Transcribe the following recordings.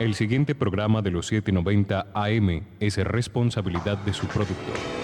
El siguiente programa de los 790 AM es responsabilidad de su productor.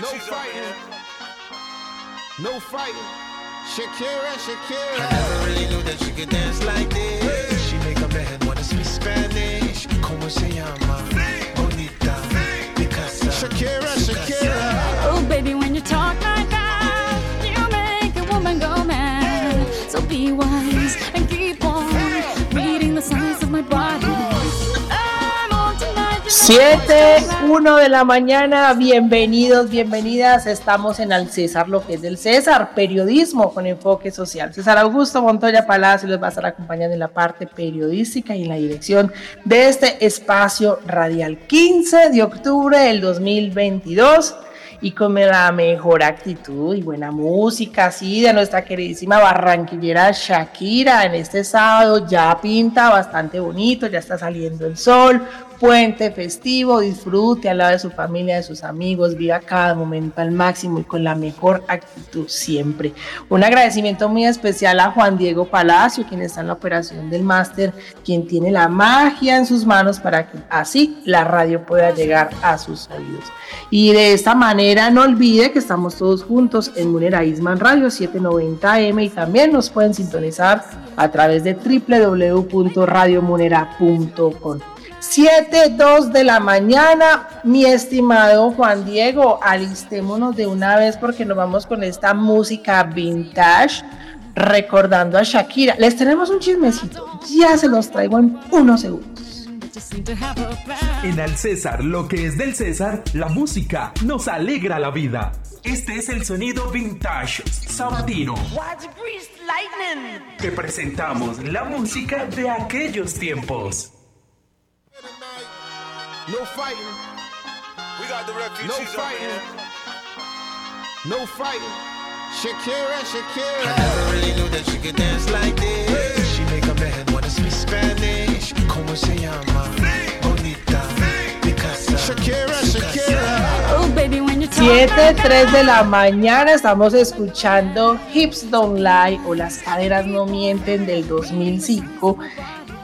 No fighting. No fighting. Shakira, Shakira. I never really knew that she could dance like this. She make a man wanna speak Spanish. Como se llama? Bonita. Picasa. Shakira, Shakira. Oh, baby, when you talk like that, you make a woman go mad. So be wise and keep on reading the signs of my body. 7, 1 de la mañana, bienvenidos, bienvenidas. Estamos en Al César, lo que es del César, periodismo con enfoque social. César Augusto Montoya Palacio les va a estar acompañando en la parte periodística y en la dirección de este espacio radial 15 de octubre del 2022 y con la mejor actitud y buena música, así de nuestra queridísima barranquillera Shakira en este sábado ya pinta bastante bonito, ya está saliendo el sol, puente festivo, disfrute al lado de su familia, de sus amigos, viva cada momento al máximo y con la mejor actitud siempre. Un agradecimiento muy especial a Juan Diego Palacio, quien está en la operación del máster, quien tiene la magia en sus manos para que así la radio pueda llegar a sus oídos. Y de esta manera no olvide que estamos todos juntos en Munera Isman Radio 790M y también nos pueden sintonizar a través de www.radiomunera.com. 7, 2 de la mañana, mi estimado Juan Diego, alistémonos de una vez porque nos vamos con esta música vintage recordando a Shakira. Les tenemos un chismecito, ya se los traigo en unos segundos. En Al César, lo que es del César, la música nos alegra la vida. Este es el sonido vintage sabatino. Te presentamos la música de aquellos tiempos. No fighting. We got the refugees no fighting. No fighting. Shakira, Shakira. I never really knew that she could dance like this. She make a man wanna speak Spanish. Como se llama? Bonita. Picasa. Shakira, Shakira. Oh, baby, when you talk 7, 3 de la mañana estamos escuchando Hips Don't Lie o Las caderas no mienten del 2005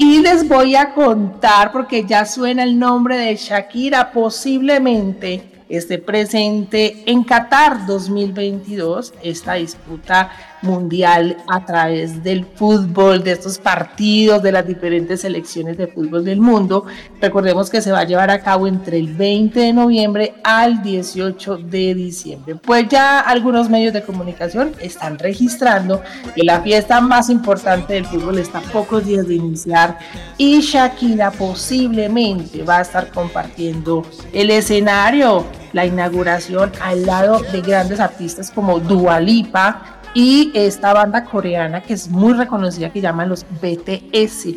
y les voy a contar porque ya suena el nombre de Shakira posiblemente esté presente en Qatar 2022, esta disputa mundial a través del fútbol, de estos partidos, de las diferentes selecciones de fútbol del mundo. Recordemos que se va a llevar a cabo entre el 20 de noviembre al 18 de diciembre. Pues ya algunos medios de comunicación están registrando que la fiesta más importante del fútbol está a pocos días de iniciar y Shakira posiblemente va a estar compartiendo el escenario la inauguración al lado de grandes artistas como Dua Lipa y esta banda coreana que es muy reconocida que llaman los BTS,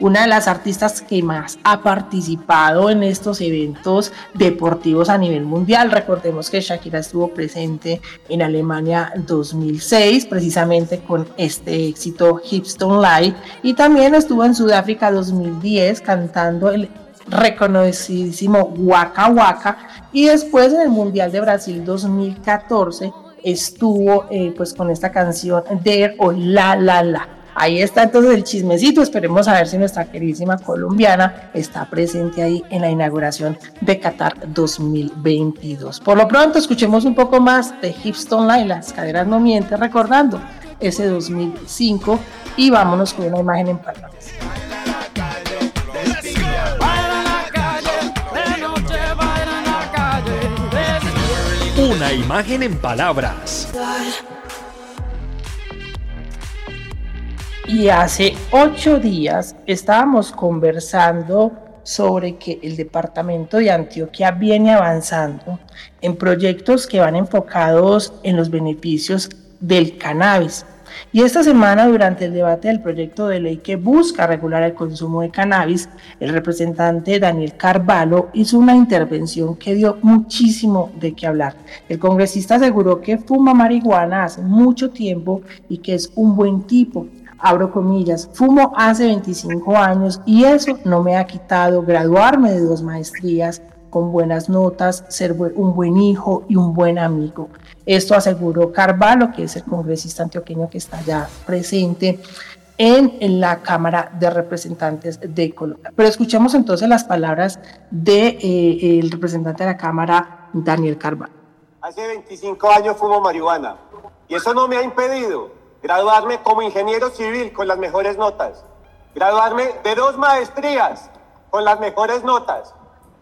una de las artistas que más ha participado en estos eventos deportivos a nivel mundial. Recordemos que Shakira estuvo presente en Alemania 2006 precisamente con este éxito Hips Don't Lie y también estuvo en Sudáfrica 2010 cantando el reconocidísimo Waka Waka y después en el Mundial de Brasil 2014 estuvo eh, pues con esta canción There o La La La. Ahí está entonces el chismecito, esperemos a ver si nuestra queridísima colombiana está presente ahí en la inauguración de Qatar 2022. Por lo pronto escuchemos un poco más de Hipston Line, las caderas no mienten, recordando ese 2005 y vámonos con una imagen en palabras. Una imagen en palabras. Y hace ocho días estábamos conversando sobre que el departamento de Antioquia viene avanzando en proyectos que van enfocados en los beneficios del cannabis. Y esta semana, durante el debate del proyecto de ley que busca regular el consumo de cannabis, el representante Daniel Carvalho hizo una intervención que dio muchísimo de qué hablar. El congresista aseguró que fuma marihuana hace mucho tiempo y que es un buen tipo, abro comillas, fumo hace 25 años y eso no me ha quitado graduarme de dos maestrías con buenas notas, ser un buen hijo y un buen amigo. Esto aseguró Carvalho, que es el congresista antioqueño que está ya presente en, la Cámara de Representantes de Colombia. Pero escuchemos entonces las palabras del de, eh, representante de la Cámara, Daniel Carvalho. Hace 25 años fumo marihuana y eso no me ha impedido graduarme como ingeniero civil con las mejores notas, graduarme de dos maestrías con las mejores notas,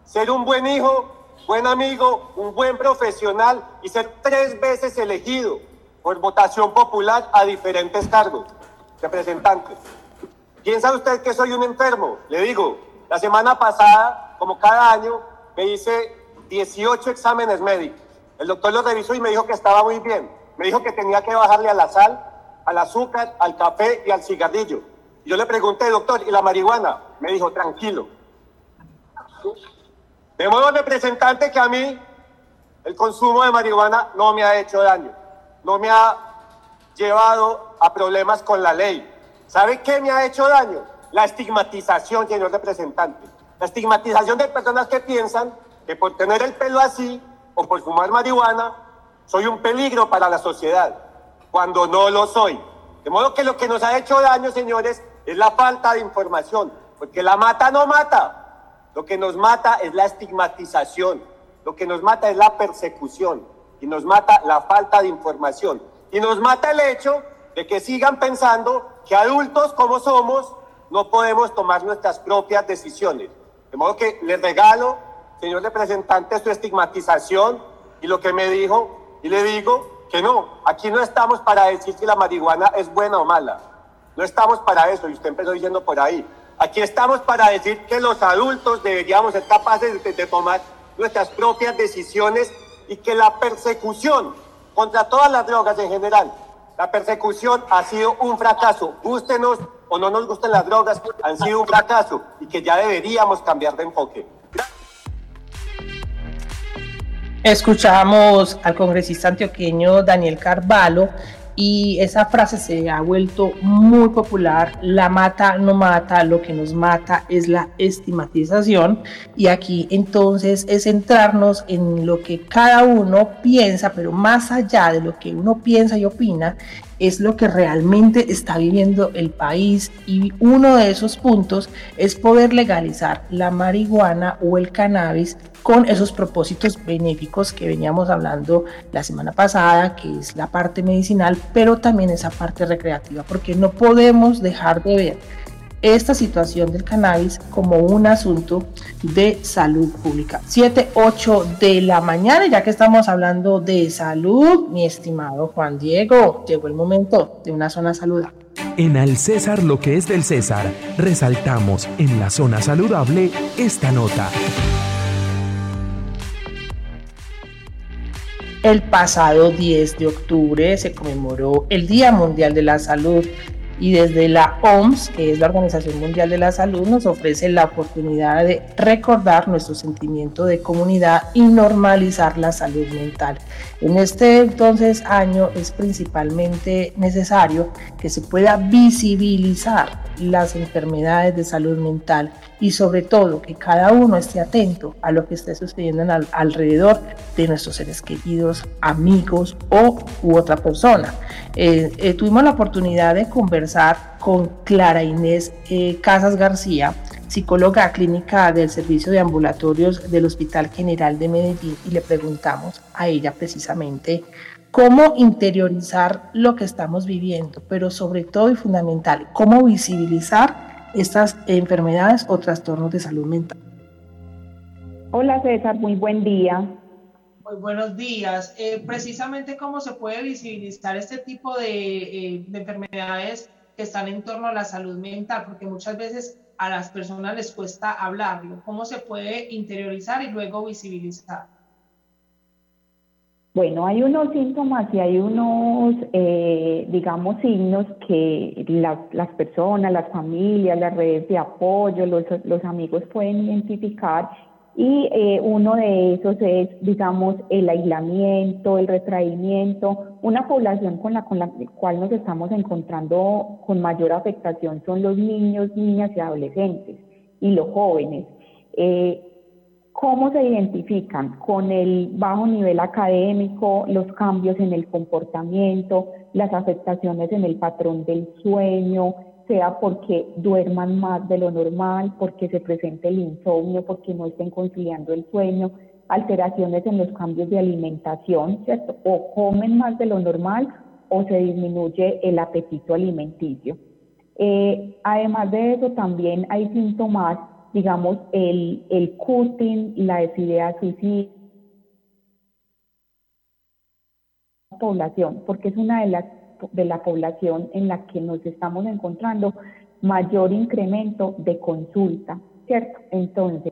ser un buen hijo, buen amigo, un buen profesional y ser tres veces elegido por votación popular a diferentes cargos, representantes. ¿Piensa usted que soy un enfermo? Le digo, la semana pasada, como cada año, me hice 18 exámenes médicos. El doctor los revisó y me dijo que estaba muy bien. Me dijo que tenía que bajarle a la sal, al azúcar, al café y al cigarrillo. Yo le pregunté, doctor, ¿y la marihuana? Me dijo, tranquilo. De modo representante que a mí el consumo de marihuana no me ha hecho daño, no me ha llevado a problemas con la ley. ¿Sabe qué me ha hecho daño? La estigmatización, señor representante. La estigmatización de personas que piensan que por tener el pelo así o por fumar marihuana soy un peligro para la sociedad cuando no lo soy. De modo que lo que nos ha hecho daño, señores, es la falta de información, porque la mata no mata. Lo que nos mata es la estigmatización, lo que nos mata es la persecución y nos mata la falta de información y nos mata el hecho de que sigan pensando que adultos como somos no podemos tomar nuestras propias decisiones. De modo que le regalo, señor representante, su estigmatización y lo que me dijo y le digo que no, aquí no estamos para decir si la marihuana es buena o mala. No estamos para eso, y usted empezó diciendo por ahí. Aquí estamos para decir que los adultos deberíamos ser capaces de, tomar nuestras propias decisiones y que la persecución contra todas las drogas en general, la persecución ha sido un fracaso. Gústenos o no nos gusten las drogas, han sido un fracaso y que ya deberíamos cambiar de enfoque. Escuchamos al congresista antioqueño Daniel Carvalho y esa frase se ha vuelto muy popular, la mata no mata, lo que nos mata es la estigmatización. Y aquí entonces es centrarnos en lo que cada uno piensa, pero más allá de lo que uno piensa y opina, es lo que realmente está viviendo el país. Y uno de esos puntos es poder legalizar la marihuana o el cannabis con esos propósitos benéficos que veníamos hablando la semana pasada, que es la parte medicinal, pero también esa parte recreativa, porque no podemos dejar de ver esta situación del cannabis como un asunto de salud pública. 7, 8 de la mañana, ya que estamos hablando de salud, mi estimado Juan Diego, llegó el momento de una zona saludable. En Al César lo que es del César, resaltamos en la zona saludable esta nota. El pasado 10 de octubre se conmemoró el Día Mundial de la Salud y desde la OMS, que es la Organización Mundial de la Salud, nos ofrece la oportunidad de recordar nuestro sentimiento de comunidad y normalizar la salud mental. En este entonces año es principalmente necesario que se pueda visibilizar las enfermedades de salud mental y sobre todo que cada uno esté atento a lo que esté sucediendo alrededor de nuestros seres queridos, amigos o u otra persona. Eh, eh, tuvimos la oportunidad de conversar con Clara Inés eh, Casas García, psicóloga clínica del Servicio de Ambulatorios del Hospital General de Medellín, y le preguntamos a ella precisamente cómo interiorizar lo que estamos viviendo, pero sobre todo y fundamental, cómo visibilizar estas enfermedades o trastornos de salud mental. Hola César, muy buen día. Muy buenos días. Eh, precisamente cómo se puede visibilizar este tipo de, eh, de enfermedades que están en torno a la salud mental, porque muchas veces a las personas les cuesta hablarlo? ¿Cómo se puede interiorizar y luego visibilizar? Bueno, hay unos síntomas y hay unos, eh, digamos, signos que las, las, personas, las familias, las redes de apoyo, los, amigos pueden identificar y eh, uno de esos es, digamos, el aislamiento, el retraimiento. Una población con la, con la cual nos estamos encontrando con mayor afectación son los niños, niñas y adolescentes y los jóvenes. Eh, ¿Cómo se identifican? Con el bajo nivel académico, los cambios en el comportamiento, las afectaciones en el patrón del sueño, sea porque duerman más de lo normal, porque se presente el insomnio, porque no estén conciliando el sueño, alteraciones en los cambios de alimentación, ¿cierto? O comen más de lo normal o se disminuye el apetito alimenticio. Eh, además de eso, también hay síntomas, digamos, el, el cutting, la idea suicida población, porque es una de las de la población en la que nos estamos encontrando mayor incremento de consulta, ¿cierto? Entonces,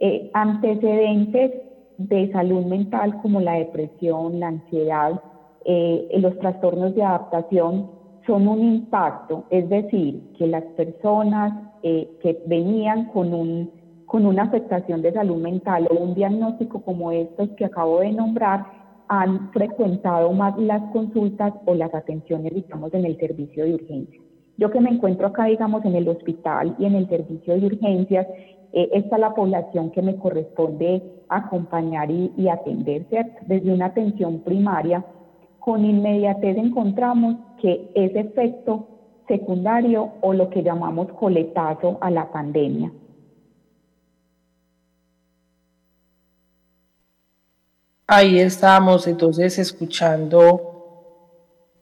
eh, antecedentes de salud mental como la depresión, la ansiedad, eh, los trastornos de adaptación son un impacto, es decir, que las personas eh, que venían con, un, con una afectación de salud mental o un diagnóstico como estos que acabo de nombrar, han frecuentado más las consultas o las atenciones, digamos, en el servicio de urgencias. Yo que me encuentro acá, digamos, en el hospital y en el servicio de urgencias, eh, esta es la población que me corresponde acompañar y, y atender, ¿cierto? Desde una atención primaria, con inmediatez encontramos que ese efecto secundario o lo que llamamos coletazo a la pandemia. Ahí estábamos entonces escuchando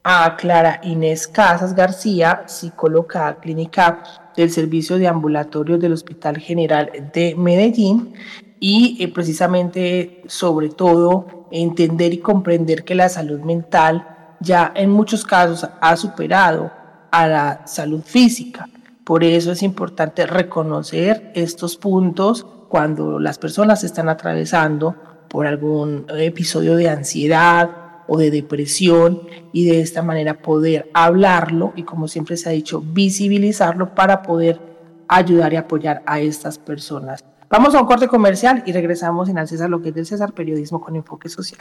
a Clara Inés Casas García, psicóloga clínica del Servicio de Ambulatorio del Hospital General de Medellín y eh, precisamente sobre todo entender y comprender que la salud mental ya en muchos casos ha superado a la salud física. Por eso es importante reconocer estos puntos cuando las personas están atravesando por algún episodio de ansiedad o de depresión y de esta manera poder hablarlo y como siempre se ha dicho, visibilizarlo para poder ayudar y apoyar a estas personas. Vamos a un corte comercial y regresamos en Al César, lo que es del César, periodismo con enfoque social.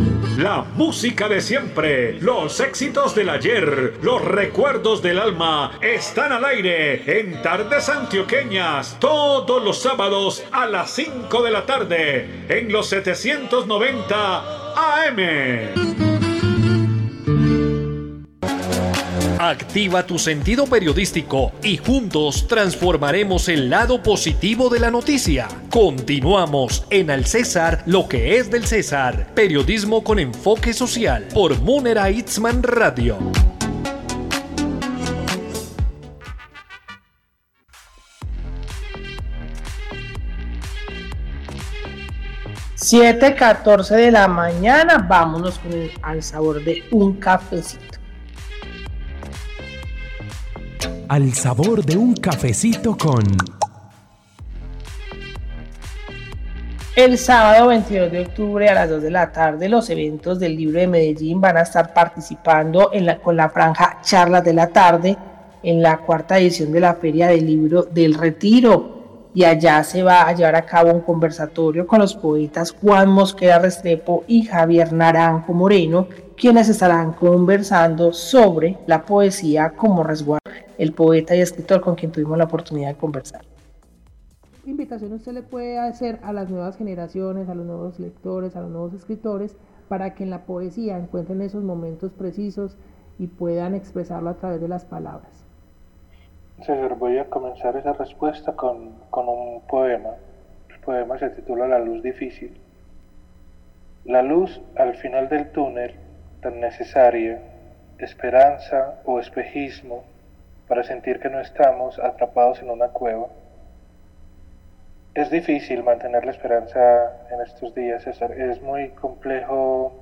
La música de siempre, los éxitos del ayer, los recuerdos del alma están al aire en Tardes Antioqueñas todos los sábados a las 5 de la tarde en los 790 AM. Activa tu sentido periodístico y juntos transformaremos el lado positivo de la noticia. Continuamos en Al César, lo que es del César. Periodismo con enfoque social por Munera Itzman Radio. Siete catorce de la mañana, vámonos con el, al sabor de un cafecito. Al sabor de un cafecito con... El sábado 22 de octubre a las 2 de la tarde los eventos del libro de Medellín van a estar participando en la, con la franja Charlas de la tarde en la cuarta edición de la Feria del Libro del Retiro. Y allá se va a llevar a cabo un conversatorio con los poetas Juan Mosquera Restrepo y Javier Naranjo Moreno, quienes estarán conversando sobre la poesía como resguardo el poeta y escritor con quien tuvimos la oportunidad de conversar. ¿Qué invitación usted le puede hacer a las nuevas generaciones, a los nuevos lectores, a los nuevos escritores, para que en la poesía encuentren esos momentos precisos y puedan expresarlo a través de las palabras? César, voy a comenzar esa respuesta con, con un poema. El poema se titula La luz difícil La luz al final del túnel, tan necesaria, esperanza o espejismo para sentir que no estamos atrapados en una cueva. Es difícil mantener la esperanza en estos días, César. Es muy complejo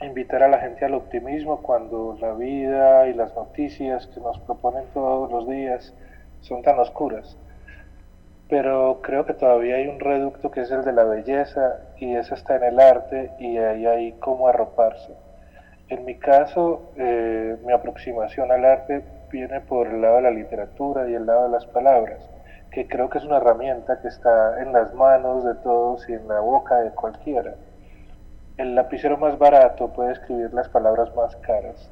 invitar a la gente al optimismo cuando la vida y las noticias que nos proponen todos los días son tan oscuras. Pero creo que todavía hay un reducto que es el de la belleza y eso está en el arte y ahí hay cómo arroparse. En mi caso, eh, mi aproximación al arte viene por el lado de la literatura y el lado de las palabras, que creo que es una herramienta que está en las manos de todos y en la boca de cualquiera. El lapicero más barato puede escribir las palabras más caras.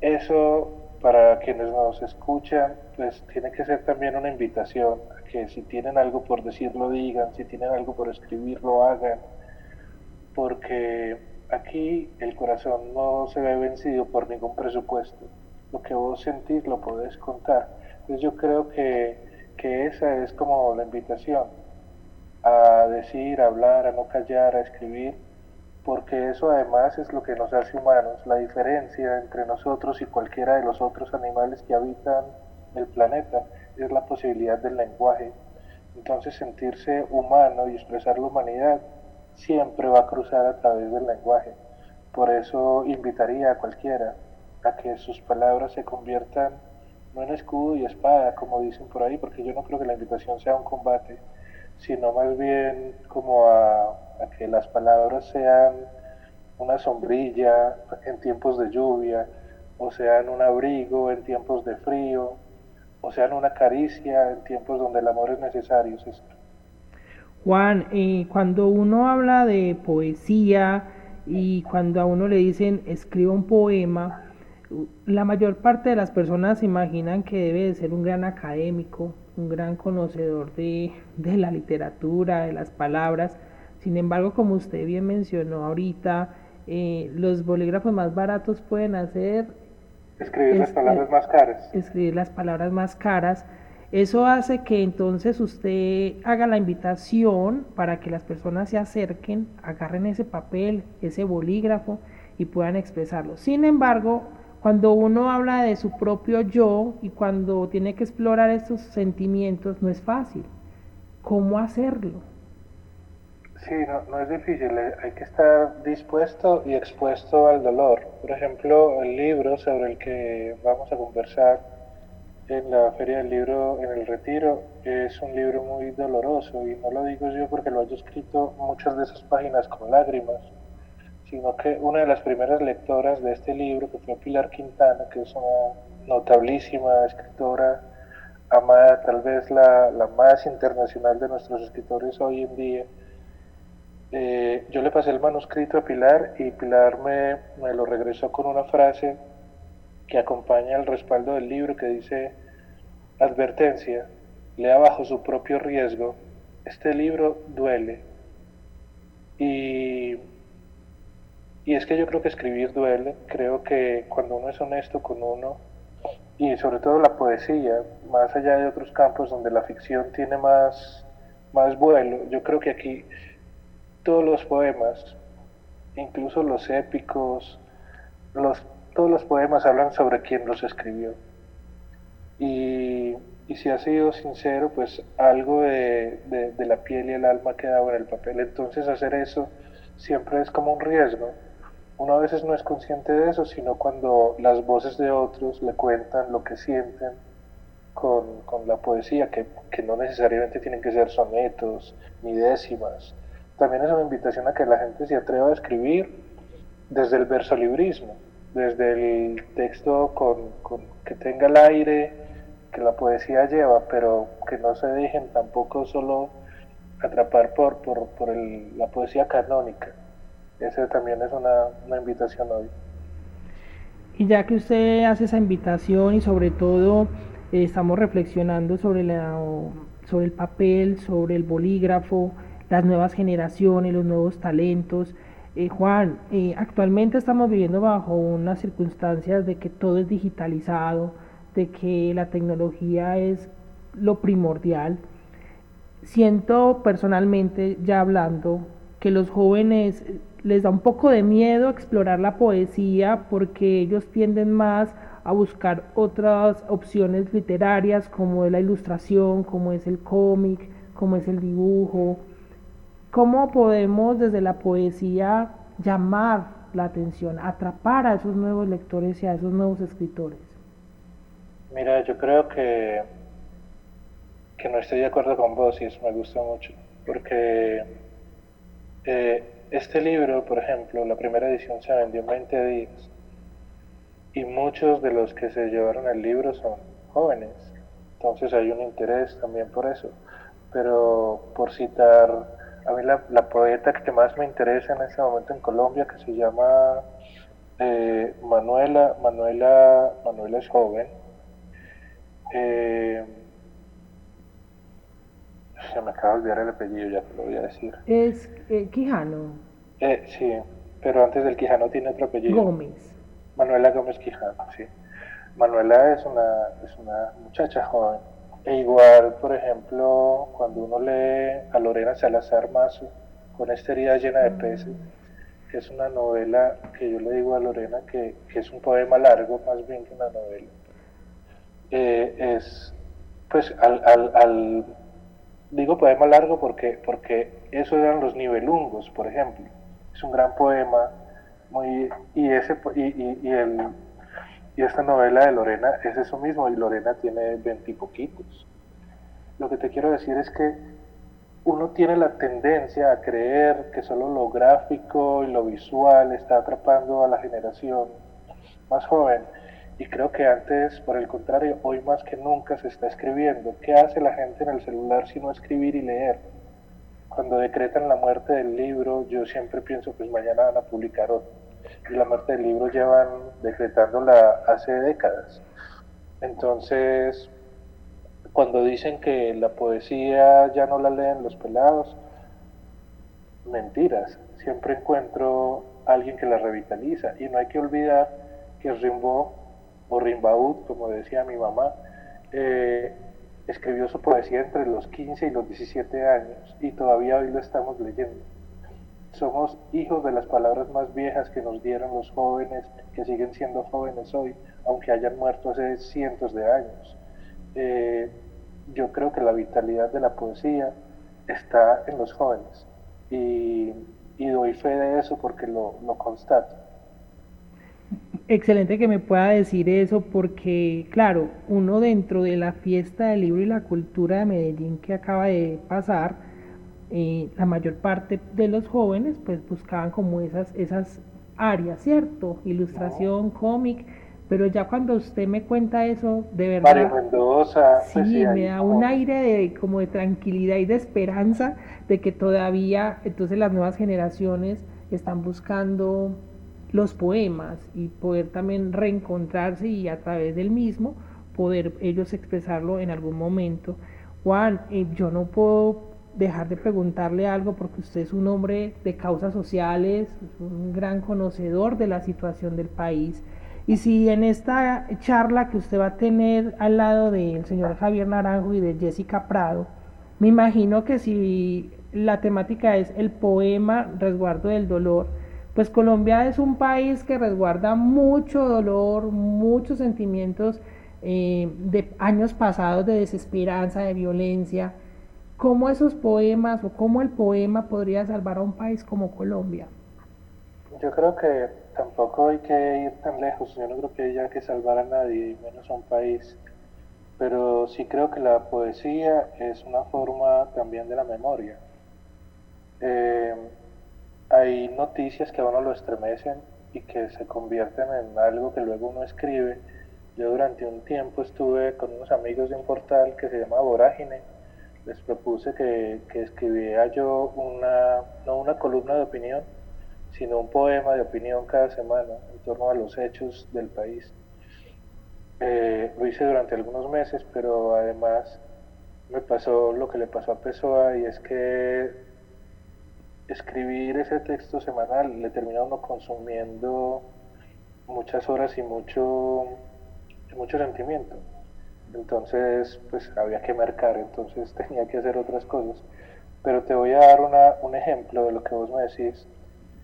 Eso, para quienes nos escuchan, pues tiene que ser también una invitación a que si tienen algo por decir lo digan, si tienen algo por escribir lo hagan, porque aquí el corazón no se ve vencido por ningún presupuesto lo que vos sentís lo podés contar. Entonces yo creo que, que esa es como la invitación a decir, a hablar, a no callar, a escribir, porque eso además es lo que nos hace humanos, la diferencia entre nosotros y cualquiera de los otros animales que habitan el planeta es la posibilidad del lenguaje. Entonces sentirse humano y expresar la humanidad siempre va a cruzar a través del lenguaje. Por eso invitaría a cualquiera a que sus palabras se conviertan no en escudo y espada, como dicen por ahí, porque yo no creo que la invitación sea un combate, sino más bien como a, que las palabras sean una sombrilla en tiempos de lluvia, o sean un abrigo en tiempos de frío, o sean una caricia en tiempos donde el amor es necesario. Juan, eh, cuando uno habla de poesía y cuando a uno le dicen escriba un poema, la mayor parte de las personas imaginan que debe de ser un gran académico, un gran conocedor de, la literatura, de las palabras. Sin embargo, como usted bien mencionó ahorita, eh, los bolígrafos más baratos pueden hacer... Escribir las palabras más caras. Escribir las palabras más caras. Eso hace que entonces usted haga la invitación para que las personas se acerquen, agarren ese papel, ese bolígrafo y puedan expresarlo. Sin embargo, cuando uno habla de su propio yo y cuando tiene que explorar estos sentimientos, no es fácil. ¿Cómo hacerlo? Sí, no, no es difícil, eh, hay que estar dispuesto y expuesto al dolor. Por ejemplo, el libro sobre el que vamos a conversar en la Feria del Libro en el Retiro es un libro muy doloroso y no lo digo yo porque lo haya escrito muchas de esas páginas con lágrimas sino que una de las primeras lectoras de este libro, que fue Pilar Quintana, que es una notabilísima escritora, amada, tal vez la, más internacional de nuestros escritores hoy en día, eh, yo le pasé el manuscrito a Pilar y Pilar me, me lo regresó con una frase que acompaña el respaldo del libro que dice, advertencia, lea bajo su propio riesgo, este libro duele. Y y es que yo creo que escribir duele, creo que cuando uno es honesto con uno, y sobre todo la poesía, más allá de otros campos donde la ficción tiene más, más vuelo, yo creo que aquí todos los poemas, incluso los épicos, los, todos los poemas hablan sobre quién los escribió. Y, y si ha sido sincero, pues algo de, de, de la piel y el alma ha quedado en el papel. Entonces hacer eso siempre es como un riesgo uno a veces no es consciente de eso, sino cuando las voces de otros le cuentan lo que sienten con, la poesía, que, no necesariamente tienen que ser sonetos ni décimas. También es una invitación a que la gente se atreva a escribir desde el versolibrismo, desde el texto con, que tenga el aire que la poesía lleva, pero que no se dejen tampoco solo atrapar por, por, la poesía canónica esa también es una, invitación hoy. Y ya que usted hace esa invitación y sobre todo eh, estamos reflexionando sobre, la, sobre el papel, sobre el bolígrafo, las nuevas generaciones, los nuevos talentos. Eh, Juan, eh, actualmente estamos viviendo bajo unas circunstancias de que todo es digitalizado, de que la tecnología es lo primordial. Siento personalmente, ya hablando que los jóvenes les da un poco de miedo explorar la poesía porque ellos tienden más a buscar otras opciones literarias como es la ilustración, como es el cómic, como es el dibujo. ¿Cómo podemos desde la poesía llamar la atención, atrapar a esos nuevos lectores y a esos nuevos escritores? Mira, yo creo que, que no estoy de acuerdo con vos y eso me gusta mucho, porque eh, este libro, por ejemplo, la primera edición se vendió en 20 días y muchos de los que se llevaron el libro son jóvenes, entonces hay un interés también por eso. Pero por citar, a mí la, poeta que más me interesa en este momento en Colombia, que se llama eh, Manuela, Manuela, Manuela es joven, eh, se me acaba de olvidar el apellido, ya te lo voy a decir. Es eh, Quijano. Eh, sí, pero antes del Quijano tiene otro apellido. Gómez. Manuela Gómez Quijano, sí. Manuela es una, es una muchacha joven. E igual, por ejemplo, cuando uno lee a Lorena Salazar Mazo, con esta herida llena de peces, que es una novela que yo le digo a Lorena que, que es un poema largo más bien que una novela. Eh, es, pues, al, al, al, digo poema largo porque, porque eso eran los nivelungos, por ejemplo. Es un gran poema, muy, y, ese, y, y, el, y esta novela de Lorena es eso mismo, y Lorena tiene veintipoquitos. Lo que te quiero decir es que uno tiene la tendencia a creer que solo lo gráfico y lo visual está atrapando a la generación más joven. Y creo que antes, por el contrario, hoy más que nunca se está escribiendo. ¿Qué hace la gente en el celular sino escribir y leer? Cuando decretan la muerte del libro, yo siempre pienso, pues mañana van a publicar otro. Y la muerte del libro llevan decretándola hace décadas. Entonces, cuando dicen que la poesía ya no la leen los pelados, mentiras. Siempre encuentro alguien que la revitaliza. Y no hay que olvidar que Rimbaud o Rimbaud, como decía mi mamá, eh, escribió su poesía entre los 15 y los 17 años y todavía hoy lo estamos leyendo. Somos hijos de las palabras más viejas que nos dieron los jóvenes, que siguen siendo jóvenes hoy, aunque hayan muerto hace cientos de años. Eh, yo creo que la vitalidad de la poesía está en los jóvenes y, doy fe de eso porque lo constato. Excelente que me pueda decir eso porque, claro, uno dentro de la fiesta del libro y la cultura de Medellín que acaba de pasar, eh, la mayor parte de los jóvenes pues buscaban como esas, esas áreas, ¿cierto? Ilustración, cómic, pero ya cuando usted me cuenta eso, de verdad... Mario Mendoza. Sí, me da un aire de como de tranquilidad y de esperanza de que todavía entonces las nuevas generaciones están buscando los poemas y poder también reencontrarse y a través del mismo poder ellos expresarlo en algún momento. Juan, eh, yo no puedo dejar de preguntarle algo porque usted es un hombre de causas sociales, un gran conocedor de la situación del país. Y si en esta charla que usted va a tener al lado del señor Javier Naranjo y de Jessica Prado, me imagino que si la temática es el poema Resguardo del Dolor, pues Colombia es un país que resguarda mucho dolor, muchos sentimientos eh, de años pasados de desesperanza, de violencia. ¿Cómo esos poemas o cómo el poema podría salvar a un país como Colombia? Yo creo que tampoco hay que ir tan lejos. Yo no creo que haya que salvar a nadie, menos a un país. Pero sí creo que la poesía es una forma también de la memoria. Eh, noticias que a uno lo estremecen y que se convierten en algo que luego uno escribe. Yo durante un tiempo estuve con unos amigos de un portal que se llama Vorágine. Les propuse que, que escribiera yo una, no una columna de opinión, sino un poema de opinión cada semana en torno a los hechos del país. Eh, lo hice durante algunos meses, pero además me pasó lo que le pasó a Pessoa y es que escribir ese texto semanal le termina uno consumiendo muchas horas y mucho, mucho sentimiento. Entonces, pues había que marcar, entonces tenía que hacer otras cosas. Pero te voy a dar una, un ejemplo de lo que vos me decís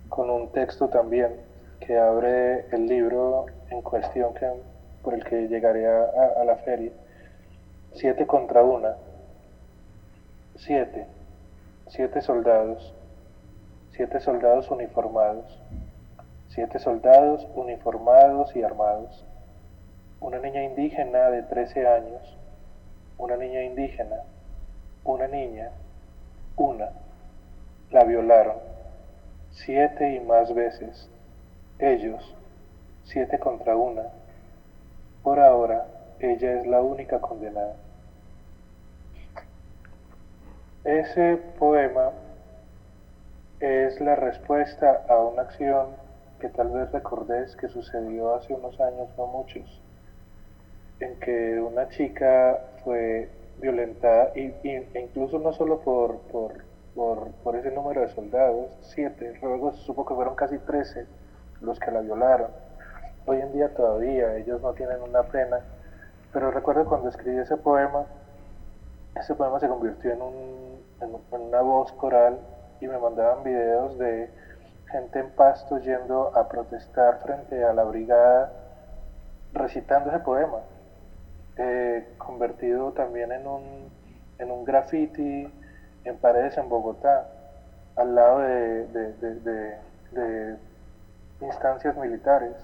con un texto también que abre el libro en cuestión que, por el que llegaré a, a la feria. Siete contra una. Siete. Siete soldados. Siete soldados uniformados. Siete soldados uniformados y armados. Una niña indígena de 13 años. Una niña indígena. Una niña. Una. La violaron. Siete y más veces. Ellos. Siete contra una. Por ahora, ella es la única condenada. Ese poema es la respuesta a una acción que tal vez recordés que sucedió hace unos años, no muchos, en que una chica fue violentada, y, e incluso no solo por, por, por, ese número de soldados, siete, luego se supo que fueron casi trece los que la violaron. Hoy en día todavía ellos no tienen una pena, pero recuerdo cuando escribí ese poema, ese poema se convirtió en, un, en una voz coral y me mandaban videos de gente en Pasto yendo a protestar frente a la brigada recitando ese poema, eh, convertido también en un, en un graffiti en paredes en Bogotá, al lado de, de, instancias militares.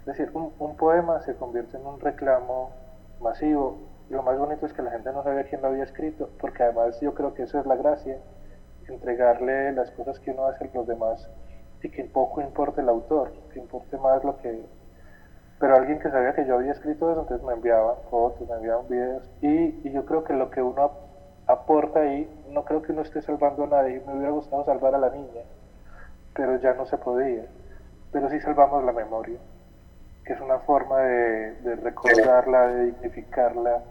Es decir, un, un, poema se convierte en un reclamo masivo. Lo más bonito es que la gente no sabía quién lo había escrito, porque además yo creo que eso es la gracia, entregarle las cosas que uno hace a los demás y que poco importe el autor, que importe más lo que... Pero alguien que sabía que yo había escrito eso, entonces me enviaba fotos, me enviaban videos y, y yo creo que lo que uno aporta ahí, no creo que uno esté salvando a nadie, me hubiera gustado salvar a la niña, pero ya no se podía, pero sí salvamos la memoria, que es una forma de, de recordarla, de dignificarla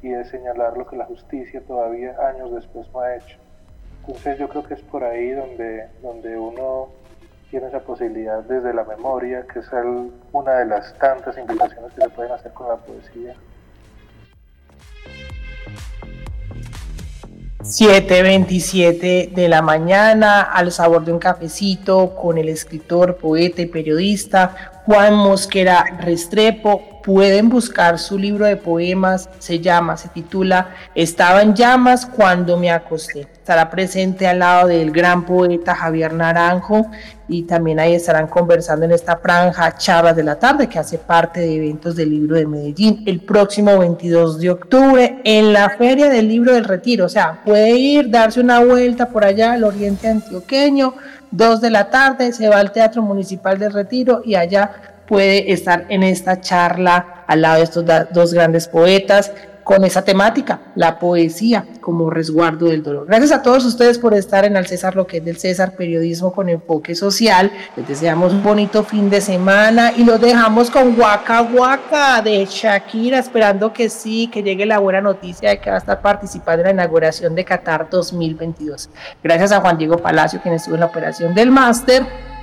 y de señalar lo que la justicia todavía años después no ha hecho. Entonces yo creo que es por ahí donde, donde uno tiene esa posibilidad desde la memoria, que es una de las tantas invitaciones que se pueden hacer con la poesía. 7.27 de la mañana, al sabor de un cafecito, con el escritor, poeta y periodista Juan Mosquera Restrepo. Pueden buscar su libro de poemas, se llama, se titula Estaba en llamas cuando me acosté. Estará presente al lado del gran poeta Javier Naranjo y también ahí estarán conversando en esta franja charlas de la tarde que hace parte de eventos del libro de Medellín el próximo 22 de octubre en la Feria del Libro del Retiro. O sea, puede ir, darse una vuelta por allá al oriente antioqueño, dos de la tarde, se va al Teatro Municipal del Retiro y allá puede estar en esta charla al lado de estos dos grandes poetas con esa temática, la poesía como resguardo del dolor. Gracias a todos ustedes por estar en Al César, lo que es del César, periodismo con enfoque social. Les deseamos un bonito fin de semana y los dejamos con Waka Waka de Shakira, esperando que sí, que llegue la buena noticia de que va a estar participando en la inauguración de Qatar 2022. Gracias a Juan Diego Palacio, quien estuvo en la operación del máster.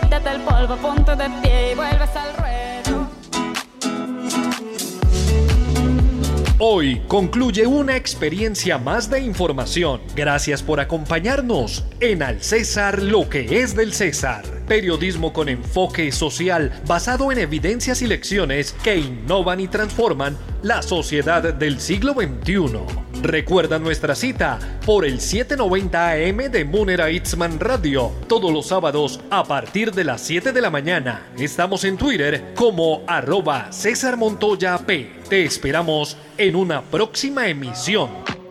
sonrían. ponte de pie y vuelves al ruedo. Hoy concluye una experiencia más de información. Gracias por acompañarnos en Al César lo que es del César. Periodismo con enfoque social basado en evidencias y lecciones que innovan y transforman la sociedad del siglo XXI. Recuerda nuestra cita por el 790 AM de Munera Itzman Radio, todos los sábados a partir de las 7 de la mañana. Estamos en Twitter como arroba César Montoya P. Te esperamos en una próxima emisión.